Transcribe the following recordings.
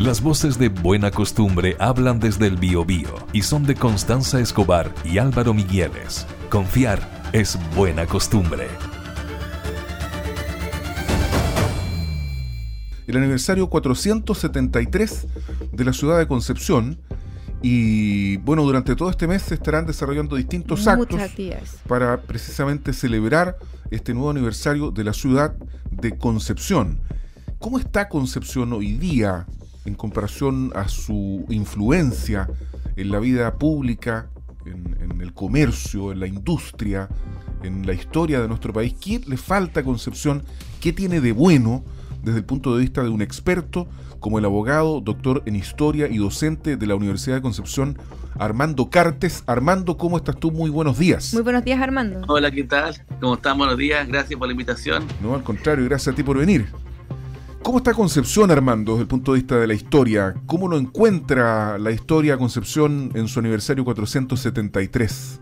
Las voces de Buena Costumbre hablan desde el Biobío y son de Constanza Escobar y Álvaro Migueles. Confiar es buena costumbre. El aniversario 473 de la ciudad de Concepción y bueno, durante todo este mes se estarán desarrollando distintos actos para precisamente celebrar este nuevo aniversario de la ciudad de Concepción. ¿Cómo está Concepción hoy día en comparación a su influencia en la vida pública, en, el comercio, en la industria, en la historia de nuestro país? ¿Qué le falta a Concepción? ¿Qué tiene de bueno desde el punto de vista de un experto como el abogado, doctor en historia y docente de la Universidad de Concepción, Armando Cartes. Armando, ¿cómo estás tú? Muy buenos días. Muy buenos días, Armando. Hola, ¿qué tal? ¿Cómo están? Buenos días. Gracias por la invitación. No, al contrario, gracias a ti por venir. ¿Cómo está Concepción, Armando, desde el punto de vista de la historia? ¿Cómo lo encuentra la historia Concepción en su aniversario 473?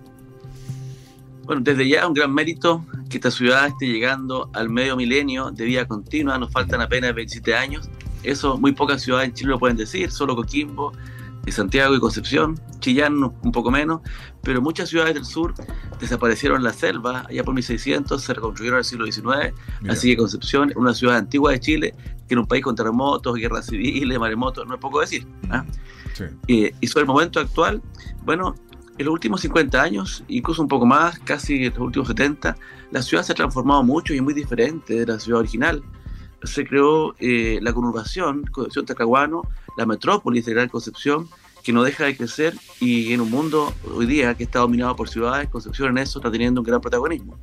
Bueno, desde ya un gran mérito que esta ciudad esté llegando al medio milenio de vida continua. Nos faltan apenas 27 años. Eso muy pocas ciudades en Chile lo pueden decir, solo Coquimbo, Santiago y Concepción, Chillán un poco menos, pero muchas ciudades del sur desaparecieron en la selva, allá por 1600 se reconstruyeron en el siglo XIX, así que Concepción, una ciudad antigua de Chile, que era un país con terremotos, guerras civiles, maremotos, no es poco decir. ¿ah? y sobre el momento actual, bueno, en los últimos 50 años, incluso un poco más, casi en los últimos 70, la ciudad se ha transformado mucho y es muy diferente de la ciudad original se creó eh, la conurbación, Concepción Tacahuano, la metrópolis de Gran Concepción, que no deja de crecer y en un mundo hoy día que está dominado por ciudades, Concepción en eso está teniendo un gran protagonismo.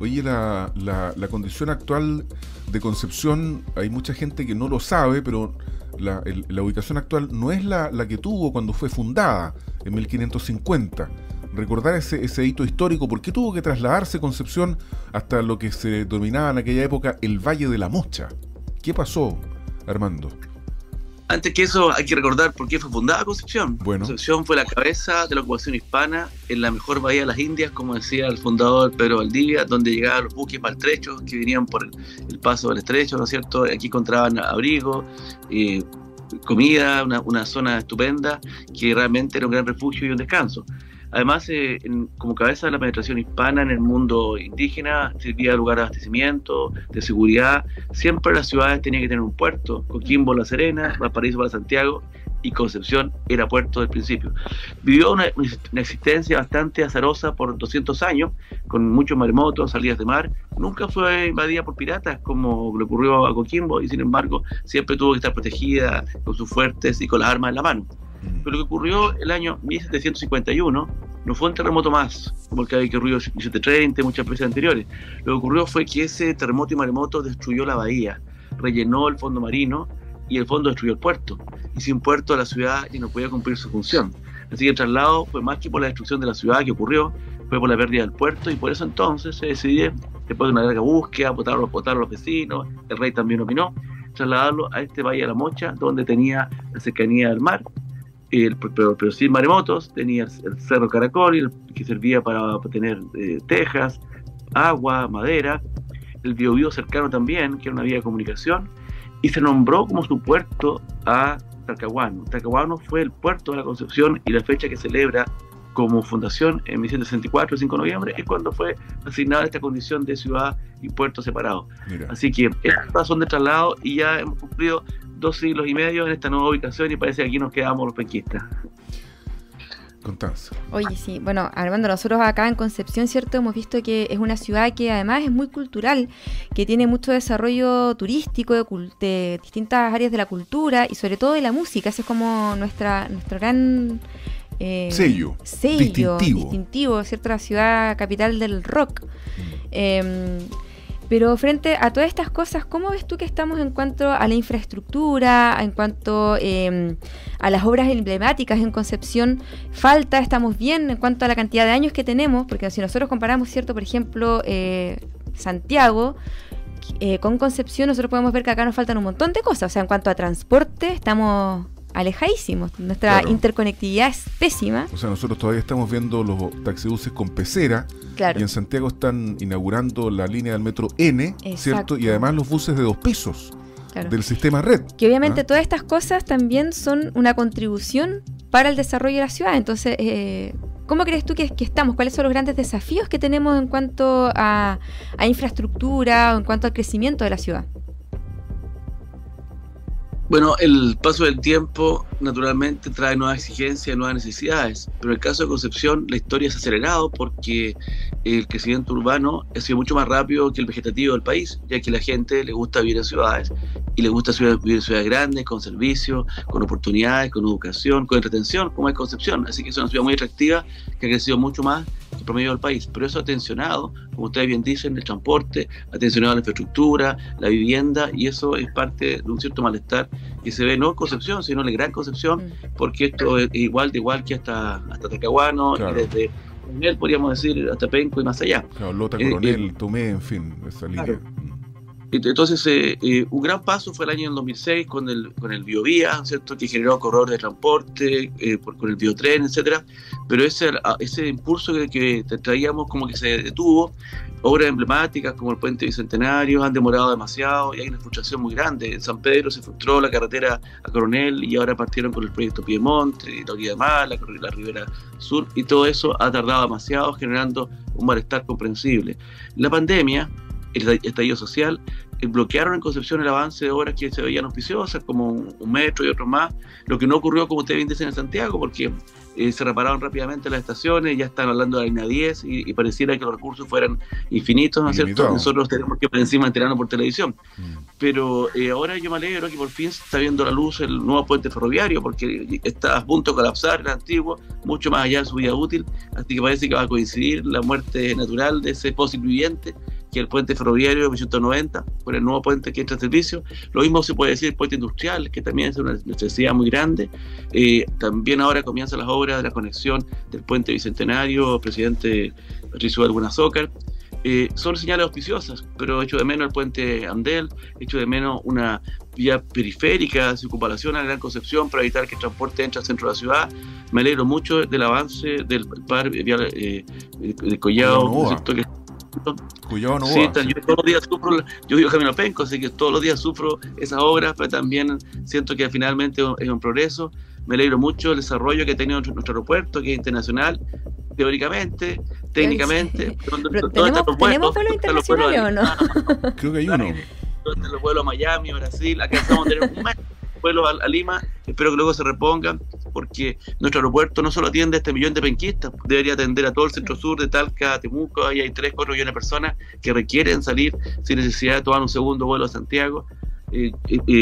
Oye, la, la, condición actual de Concepción, hay mucha gente que no lo sabe, pero la, la ubicación actual no es la, la que tuvo cuando fue fundada en 1550 recordar ese, ese hito histórico, ¿por qué tuvo que trasladarse Concepción hasta lo que se denominaba en aquella época el Valle de la Mocha? ¿Qué pasó, Armando? Antes que eso, hay que recordar por qué fue fundada Concepción. Bueno. Concepción fue la cabeza de la ocupación hispana en la mejor bahía de las Indias, como decía el fundador Pedro Valdivia, donde llegaban los buques maltrechos que venían por el, paso del estrecho, ¿no es cierto? Aquí encontraban abrigo, eh, comida, una, una, zona estupenda que realmente era un gran refugio y un descanso. Además, eh, como cabeza de la penetración hispana en el mundo indígena, servía de lugar de abastecimiento, de seguridad. Siempre las ciudades tenían que tener un puerto. Coquimbo, La Serena, Valparaíso para Santiago y Concepción era puerto del principio. Vivió una, existencia bastante azarosa por 200 años, con muchos maremotos, salidas de mar. Nunca fue invadida por piratas como le ocurrió a Coquimbo y sin embargo siempre tuvo que estar protegida con sus fuertes y con las armas en la mano. Pero lo que ocurrió el año 1751 no fue un terremoto más, como el que había ocurrido en 1730 y muchas veces anteriores. Lo que ocurrió fue que ese terremoto y maremoto destruyó la bahía, rellenó el fondo marino y el fondo destruyó el puerto. Y sin puerto la ciudad ya no podía cumplir su función. Así que el traslado fue más que por la destrucción de la ciudad que ocurrió, fue por la pérdida del puerto y por eso entonces se decidió, después de una larga búsqueda, votar a los vecinos, el rey también opinó, trasladarlo a este Valle de la Mocha, donde tenía la cercanía del mar pero, pero, sin maremotos, tenía el Cerro Caracol, que servía para tener eh, tejas, agua, madera, el Biobío cercano también, que era una vía de comunicación, y se nombró como su puerto a Talcahuano. Talcahuano fue el puerto de la Concepción y la fecha que celebra como fundación en 1964, el 5 de noviembre, es cuando fue asignada esta condición de ciudad y puerto separado. Así que estas son de traslado y ya hemos cumplido dos siglos y medio en esta nueva ubicación y parece que aquí nos quedamos los penquistas. Constanza. Oye, sí, bueno, Armando, nosotros acá en Concepción, ¿cierto? Hemos visto que es una ciudad que además es muy cultural, que tiene mucho desarrollo turístico de, distintas áreas de la cultura y sobre todo de la música. Ese es como nuestra, nuestro gran eh, sello, sello distintivo. distintivo, ¿cierto? La ciudad capital del rock. Mm. Em, pero frente a todas estas cosas, ¿cómo ves tú que estamos en cuanto a la infraestructura, en cuanto em, a las obras emblemáticas en Concepción? ¿Falta? ¿Estamos bien en cuanto a la cantidad de años que tenemos? Porque si nosotros comparamos, ¿cierto? Por ejemplo, eh, Santiago, eh, con Concepción, nosotros podemos ver que acá nos faltan un montón de cosas. O sea, en cuanto a transporte, estamos alejadísimos. Nuestra interconectividad es pésima. O sea, nosotros todavía estamos viendo los taxibuses con pecera. Y en Santiago están inaugurando la línea del metro N, ¿cierto? Y además los buses de dos pisos. del sistema red. Que obviamente ¿ah? todas estas cosas también son una contribución para el desarrollo de la ciudad. Entonces, eh, ¿cómo crees tú que, que, estamos? ¿Cuáles son los grandes desafíos que tenemos en cuanto a, a infraestructura o en cuanto al crecimiento de la ciudad? Bueno, el paso del tiempo naturalmente trae nuevas exigencias, nuevas necesidades, pero en el caso de Concepción la historia se ha acelerado porque el crecimiento urbano ha sido mucho más rápido que el vegetativo del país, ya que la gente le gusta vivir en ciudades y le gusta vivir en ciudades grandes, con servicios, con oportunidades, con educación, con entretención, como es Concepción. Así que es una ciudad muy atractiva que ha crecido mucho más promedio del país. Pero eso ha tensionado, como ustedes bien dicen, el transporte, ha tensionado la infraestructura, la vivienda, y eso es parte de un cierto malestar que se ve no en Concepción, sino en la Gran Concepción, mm. porque esto es igual de igual que hasta, hasta Tacahuano y desde él podríamos decir hasta Penco y más allá. Claro, Lota, eh, Coronel, eh, Tomé, en fin, esa línea. Entonces, eh, eh, un gran paso fue el año 2006 con el, con el Biovía, ¿cierto? que generó corredores de transporte, eh, por, con el biotren, etcétera. Pero ese, ese impulso que, que, traíamos como que se detuvo. Obras emblemáticas como el Puente Bicentenario han demorado demasiado y hay una frustración muy grande. En San Pedro se frustró la carretera a Coronel y ahora partieron con el proyecto Piemonte, la Orilla de la, la Ribera Sur y todo eso ha tardado demasiado generando un malestar comprensible. La pandemia el estallido social, bloquearon en Concepción el avance de obras que se veían auspiciosas, como un, metro y otro más, lo que no ocurrió, como ustedes bien dicen, en Santiago, porque eh, se repararon rápidamente las estaciones, ya están hablando de la línea 10 y, pareciera que los recursos fueran infinitos, ¿no es cierto? Nosotros tenemos que por encima enterarnos por televisión. Mm. Pero eh, ahora yo me alegro que por fin se está viendo la luz el nuevo puente ferroviario, porque está a punto de colapsar el antiguo, mucho más allá de su vida útil, así que parece que va a coincidir la muerte natural de ese fósil viviente que el puente ferroviario de 1990, con el nuevo puente que entra a servicio. Lo mismo se puede decir el puente industrial, que también es una necesidad muy grande. Eh, también ahora comienzan las obras de la conexión del puente bicentenario, presidente Patricio Algunazócar. Eh, son señales auspiciosas, pero echo de menos el puente Andel, echo de menos una vía periférica de circunvalación a Gran Concepción para evitar que el transporte entre al centro de la ciudad. Me alegro mucho del avance del par vial eh, de Collado, que Cuyo no sí, yo todos los días sufro, yo vivo camino penco, así que todos los días sufro esas obras, pero también siento que finalmente es un progreso. Me alegro mucho el desarrollo que ha tenido nuestro, aeropuerto, que es internacional, teóricamente, técnicamente. Pero, ¿Tenemos, ¿tenemos vuelos internacionales o no? Creo que hay uno. Los vuelos a Miami, Brasil, acá estamos a tener un mes a, Lima, espero que luego se repongan, porque nuestro aeropuerto no solo atiende a este millón de penquistas, debería atender a todo el centro sur de Talca, Temuco, ahí hay 3, 4 millones de personas que requieren salir sin necesidad de tomar un segundo vuelo a Santiago. Eh,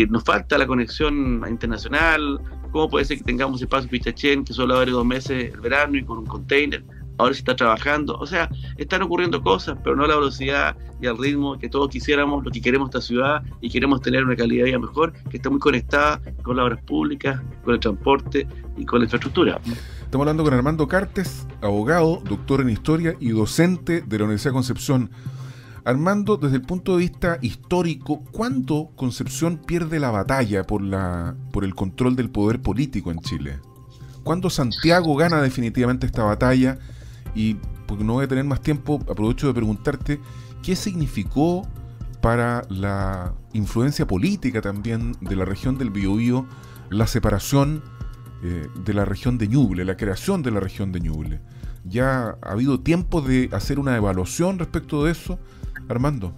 nos falta la conexión internacional, ¿cómo puede ser que tengamos espacio Pichachén que solo abre dos meses el verano y con un container? Ahora se está trabajando. O sea, están ocurriendo cosas, pero no a la velocidad y al ritmo que todos quisiéramos, lo que queremos esta ciudad y queremos tener una calidad de vida mejor, que está muy conectada con las obras públicas, con el transporte y con la infraestructura. Estamos hablando con Armando Cartes, abogado, doctor en historia y docente de la Universidad de Concepción. Armando, desde el punto de vista histórico, ¿cuándo Concepción pierde la batalla por, la, por el control del poder político en Chile? ¿Cuándo Santiago gana definitivamente esta batalla? Y porque no voy a tener más tiempo, aprovecho de preguntarte qué significó para la influencia política también de la región del Biobío la separación eh, de la región de Ñuble, la creación de la región de Ñuble. ¿Ya ha habido tiempo de hacer una evaluación respecto de eso, Armando?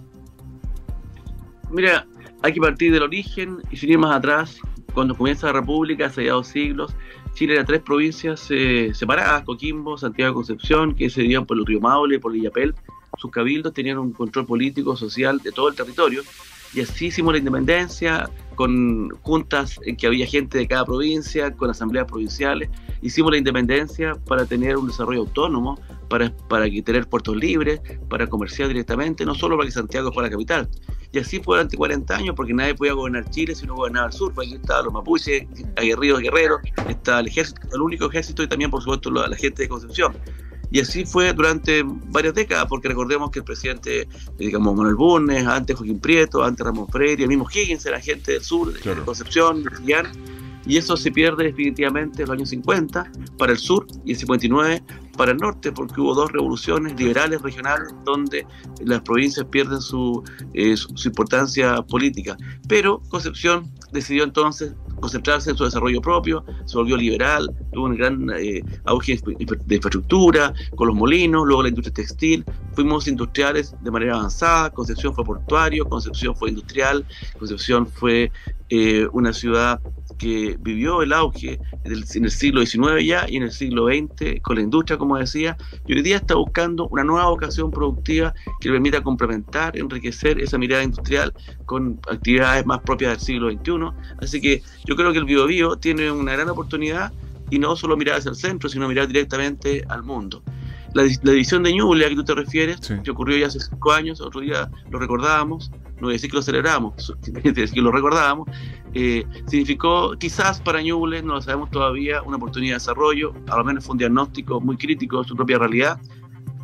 Mira, hay que partir del origen y sin ir más atrás. Cuando comienza la República, hace ya dos siglos, Chile era tres provincias eh, separadas, Coquimbo, Santiago de Concepción, que se dividían por el río Maule, por Villapel. Sus cabildos tenían un control político, social de todo el territorio. Y así hicimos la independencia, con juntas en que había gente de cada provincia, con asambleas provinciales. Hicimos la independencia para tener un desarrollo autónomo, para, para tener puertos libres, para comerciar directamente, no solo para que Santiago fuera la capital. Y así fue durante 40 años, porque nadie podía gobernar Chile si no gobernaba el sur. Aquí estaban los mapuches, aguerridos guerreros, está el ejército, el único ejército y también, por supuesto, la, gente de Concepción. Y así fue durante varias décadas, porque recordemos que el presidente, digamos, Manuel Bulnes, antes Joaquín Prieto, antes Ramón Freire, el mismo Higgins era gente del sur, de, Concepción, de y eso se pierde definitivamente en los años 50 para el sur y el 59 para el norte, porque hubo dos revoluciones liberales regionales donde las provincias pierden su, eh, su importancia política. Pero Concepción decidió entonces concentrarse en su desarrollo propio, se volvió liberal, tuvo un gran eh, auge de infraestructura, con los molinos, luego la industria textil, fuimos industriales de manera avanzada, Concepción fue portuario, Concepción fue industrial, Concepción fue eh, una ciudad que vivió el auge en el siglo XIX ya y en el siglo XX con la industria, como decía, y hoy día está buscando una nueva vocación productiva que le permita complementar, enriquecer esa mirada industrial con actividades más propias del siglo XXI. Así que yo creo que el BioBio tiene una gran oportunidad y no solo mirar hacia el centro, sino mirar directamente al mundo. La, división de Ñuble a que tú te refieres, que ocurrió ya hace cinco años, otro día lo recordábamos, no voy a decir que lo celebramos, decir que lo recordábamos, eh, significó quizás para Ñuble, no lo sabemos todavía, una oportunidad de desarrollo, a lo menos fue un diagnóstico muy crítico de su propia realidad.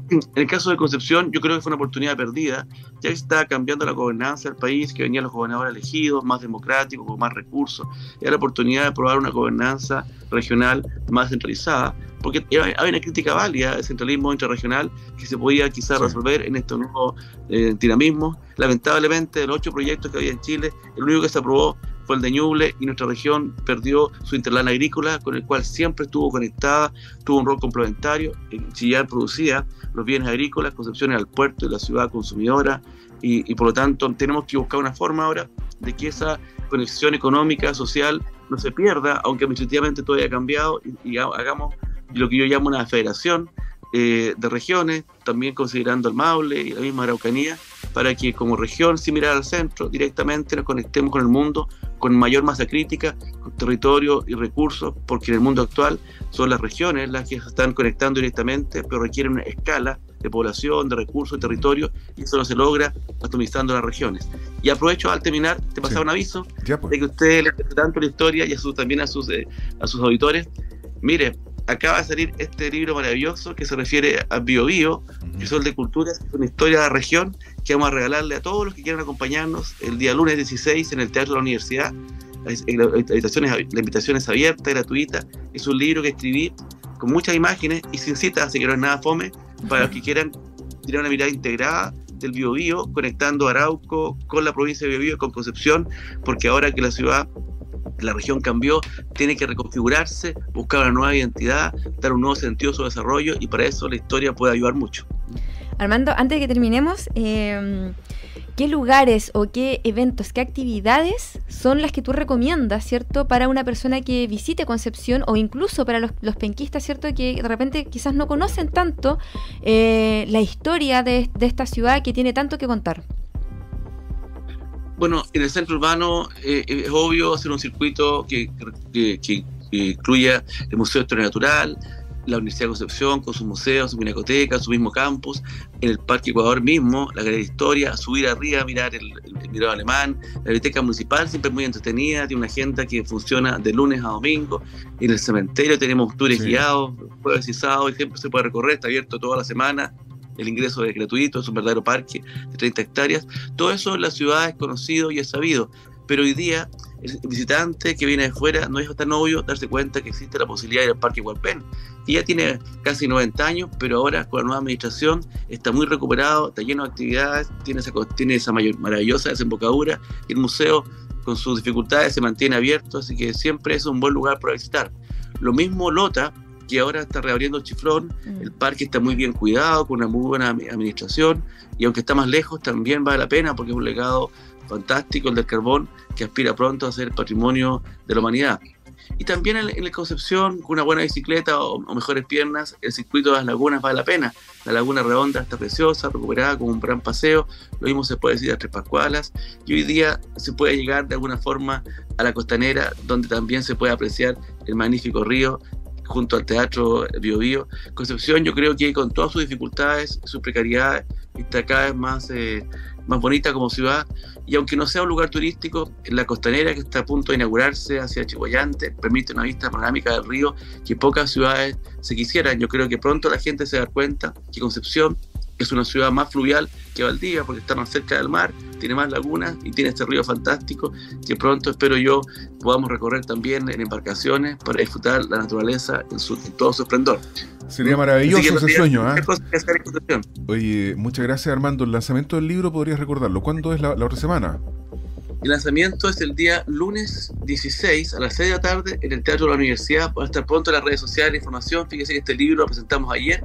En el caso de Concepción, yo creo que fue una oportunidad perdida, ya que está cambiando la gobernanza del país, que venían los gobernadores elegidos, más democráticos, con más recursos, y la oportunidad de probar una gobernanza regional más centralizada, porque hay una crítica válida del centralismo interregional que se podía quizás resolver en estos nuevos eh, dinamismos. Lamentablemente, de los ocho proyectos que había en Chile, el único que se aprobó fue el de Ñuble y nuestra región perdió su interlana agrícola con el cual siempre estuvo conectada, tuvo un rol complementario. En Chillán producía los bienes agrícolas, Concepción al puerto y la ciudad consumidora y, por lo tanto tenemos que buscar una forma ahora de que esa conexión económica, social, no se pierda, aunque administrativamente todo haya cambiado y hagamos lo que yo llamo una federación eh, de regiones, también considerando el Maule y la misma Araucanía, para que como región, sin mirar al centro, directamente nos conectemos con el mundo con mayor masa crítica, territorio y recursos, porque en el mundo actual son las regiones las que se están conectando directamente, pero requieren una escala de población, de recursos, de territorio, y eso no se logra atomizando las regiones. Y aprovecho al terminar de pasar un aviso pues. de que usted le tanto la historia y a también a sus, eh, a sus auditores. Mire, acaba de salir este libro maravilloso que se refiere a Bio Bio, que son de culturas, es una historia de la región que vamos a regalarle a todos los que quieran acompañarnos el día lunes 16 en el Teatro de la Universidad. La, invitación es abierta, gratuita. Es un libro que escribí con muchas imágenes y sin citas, así que no es nada fome, para los que quieran tener una mirada integrada del Bio conectando Arauco con la provincia de Bio con Concepción, porque ahora que la ciudad la región cambió, tiene que reconfigurarse, buscar una nueva identidad, dar un nuevo sentido a su desarrollo y para eso la historia puede ayudar mucho. Armando, antes de que terminemos, em, ¿qué lugares o qué eventos, qué actividades son las que tú recomiendas, ¿cierto? Para una persona que visite Concepción o incluso para los, penquistas, ¿cierto? Que de repente quizás no conocen tanto eh, la historia de esta ciudad que tiene tanto que contar. Bueno, en el centro urbano eh, es obvio hacer un circuito que, incluya el Museo de Historia Natural, la Universidad de Concepción con sus museos, su pinacoteca, su mismo campus, en el Parque Ecuador mismo, la Galería de Historia, subir arriba, mirar el, el, alemán, la biblioteca municipal siempre muy entretenida, tiene una agenda que funciona de lunes a domingo, en el cementerio tenemos tours guiados, jueves y sábado, y siempre se puede recorrer, está abierto toda la semana, el ingreso es gratuito, es un verdadero parque de 30 hectáreas. Todo eso en la ciudad es conocido y es sabido, pero hoy día el visitante que viene de fuera no es tan obvio darse cuenta que existe la posibilidad de ir al Parque Hualpén. Y ya tiene casi 90 años, pero ahora con la nueva administración está muy recuperado, está lleno de actividades, tiene esa, tiene esa mayor, maravillosa desembocadura y el museo con sus dificultades se mantiene abierto, así que siempre es un buen lugar para visitar. Lo mismo Lota, que ahora está reabriendo Chiflón, mm. el parque está muy bien cuidado, con una muy buena administración, y aunque está más lejos, también vale la pena porque es un legado fantástico el del carbón que aspira pronto a ser patrimonio de la humanidad. Y también en, la Concepción, con una buena bicicleta o, mejores piernas, el circuito de las lagunas vale la pena. La laguna redonda está preciosa, recuperada con un gran paseo. Lo mismo se puede decir a Tres Pascualas. Y hoy día se puede llegar de alguna forma a la costanera, donde también se puede apreciar el magnífico río junto al Teatro Bio, Bio. Concepción yo creo que con todas sus dificultades, sus precariedades, está cada vez más, eh, más bonita como ciudad y aunque no sea un lugar turístico, la costanera que está a punto de inaugurarse hacia Chihuayante permite una vista panorámica del río que pocas ciudades se quisieran. Yo creo que pronto la gente se da cuenta que Concepción es una ciudad más fluvial que Valdivia porque está más cerca del mar, tiene más lagunas y tiene este río fantástico que pronto espero yo podamos recorrer también en embarcaciones para disfrutar la naturaleza en, su, todo su esplendor. Sería maravilloso ese sueño, ¿ah? Oye, muchas gracias Armando. El lanzamiento del libro, ¿podrías recordarlo? ¿Cuándo es la, otra semana? El lanzamiento es el día lunes 16 a las 6 de la tarde en el Teatro de la Universidad. Puede estar pronto en las redes sociales, información. Fíjese que este libro lo presentamos ayer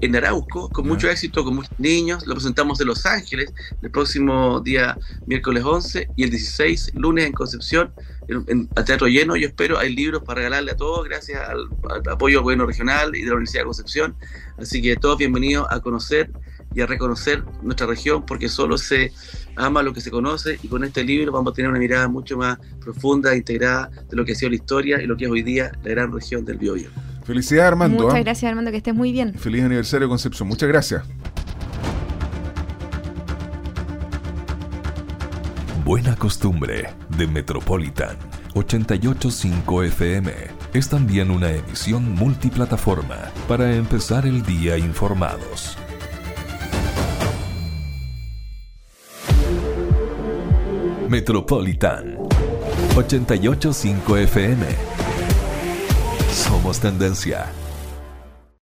en Arauco, con mucho éxito, con muchos niños. Lo presentamos en Los Ángeles el próximo día miércoles 11 y el 16, lunes en Concepción, en, al teatro lleno. Yo espero, hay libros para regalarle a todos, gracias al, apoyo del gobierno regional y de la Universidad de Concepción. Así que todos bienvenidos a conocer y a reconocer nuestra región, porque solo se ama lo que se conoce y con este libro vamos a tener una mirada mucho más profunda, integrada de lo que ha sido la historia y lo que es hoy día la gran región del Biobío. Felicidades Armando. Muchas ¿ah? gracias Armando, que estés muy bien. Feliz aniversario Concepción. Muchas gracias. Buena costumbre de Metropolitan 885 FM es también una emisión multiplataforma para empezar el día informados. Metropolitan 885 FM somos tendencia.